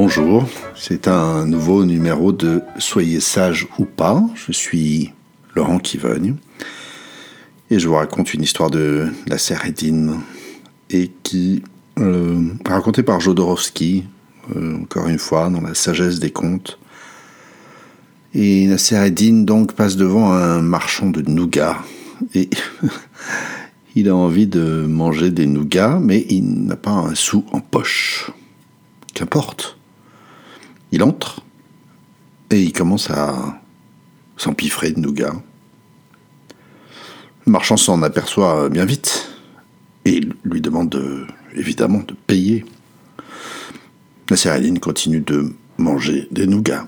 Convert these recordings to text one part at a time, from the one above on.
Bonjour, c'est un nouveau numéro de Soyez sage ou pas. Je suis Laurent Kivogne et je vous raconte une histoire de la sœur Edine et qui euh, racontée par Jodorowsky, euh, encore une fois, dans la sagesse des contes. Et Nasser Eddin donc passe devant un marchand de nougats et il a envie de manger des nougats, mais il n'a pas un sou en poche. Qu'importe. Il entre et il commence à s'empiffrer de nougats. Le marchand s'en aperçoit bien vite et lui demande évidemment de payer. La Eddin continue de manger des nougats.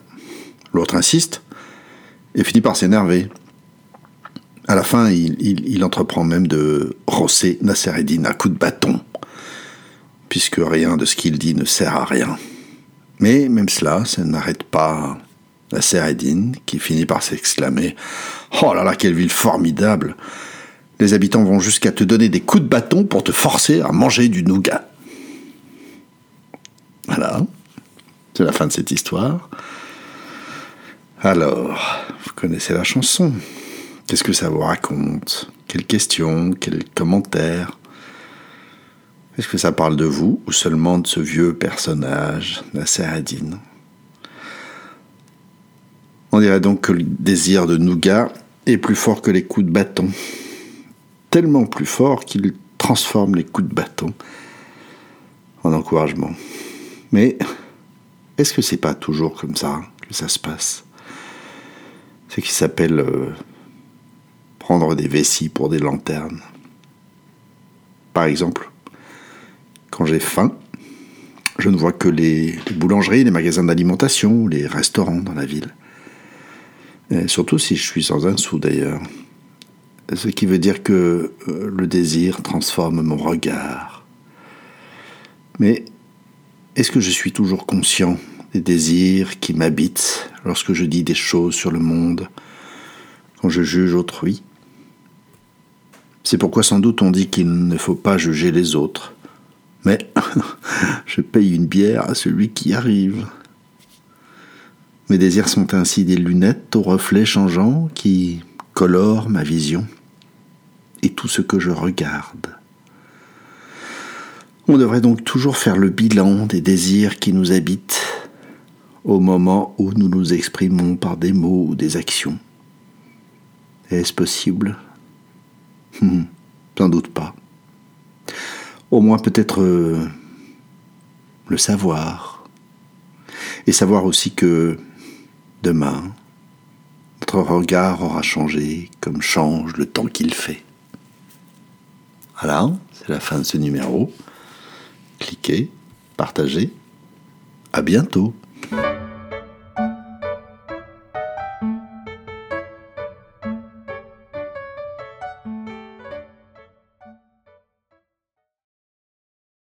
L'autre insiste et finit par s'énerver. À la fin, il, entreprend même de rosser Nasser Eddin à coups de bâton, puisque rien de ce qu'il dit ne sert à rien. Mais même cela, ça n'arrête pas Nasser Eddin, qui finit par s'exclamer Oh là là, quelle ville formidable Les habitants vont jusqu'à te donner des coups de bâton pour te forcer à manger du nougat. Voilà, c'est la fin de cette histoire. Alors, vous connaissez la chanson. Qu'est-ce que ça vous raconte? Quelles questions? Quels commentaires? Est-ce que ça parle de vous ou seulement de ce vieux personnage, Nasser Adine On dirait donc que le désir de nougat est plus fort que les coups de bâton. Tellement plus fort qu'il transforme les coups de bâton en encouragement. Mais est-ce que c'est pas toujours comme ça que ça se passe? Ce qui s'appelle euh, prendre des vessies pour des lanternes. Par exemple, quand j'ai faim, je ne vois que les, boulangeries, les magasins d'alimentation, les restaurants dans la ville. surtout si je suis sans un sou d'ailleurs. Ce qui veut dire que euh, le désir transforme mon regard. Mais est-ce que je suis toujours conscient des désirs qui m'habitent lorsque je dis des choses sur le monde, quand je juge autrui? C'est pourquoi sans doute on dit qu'il ne faut pas juger les autres. Mais je paye une bière à celui qui arrive. Mes désirs sont ainsi des lunettes aux reflets changeants qui colorent ma vision et tout ce que je regarde. On devrait donc toujours faire le bilan des désirs qui nous habitent au moment où nous nous exprimons par des mots ou des actions. Est-ce possible? Hmm, Sans doute pas. Au moins peut-être euh, le savoir. Et savoir aussi que demain, notre regard aura changé comme change le temps qu'il fait. Voilà, c'est la fin de ce numéro. Cliquez, partagez. À bientôt.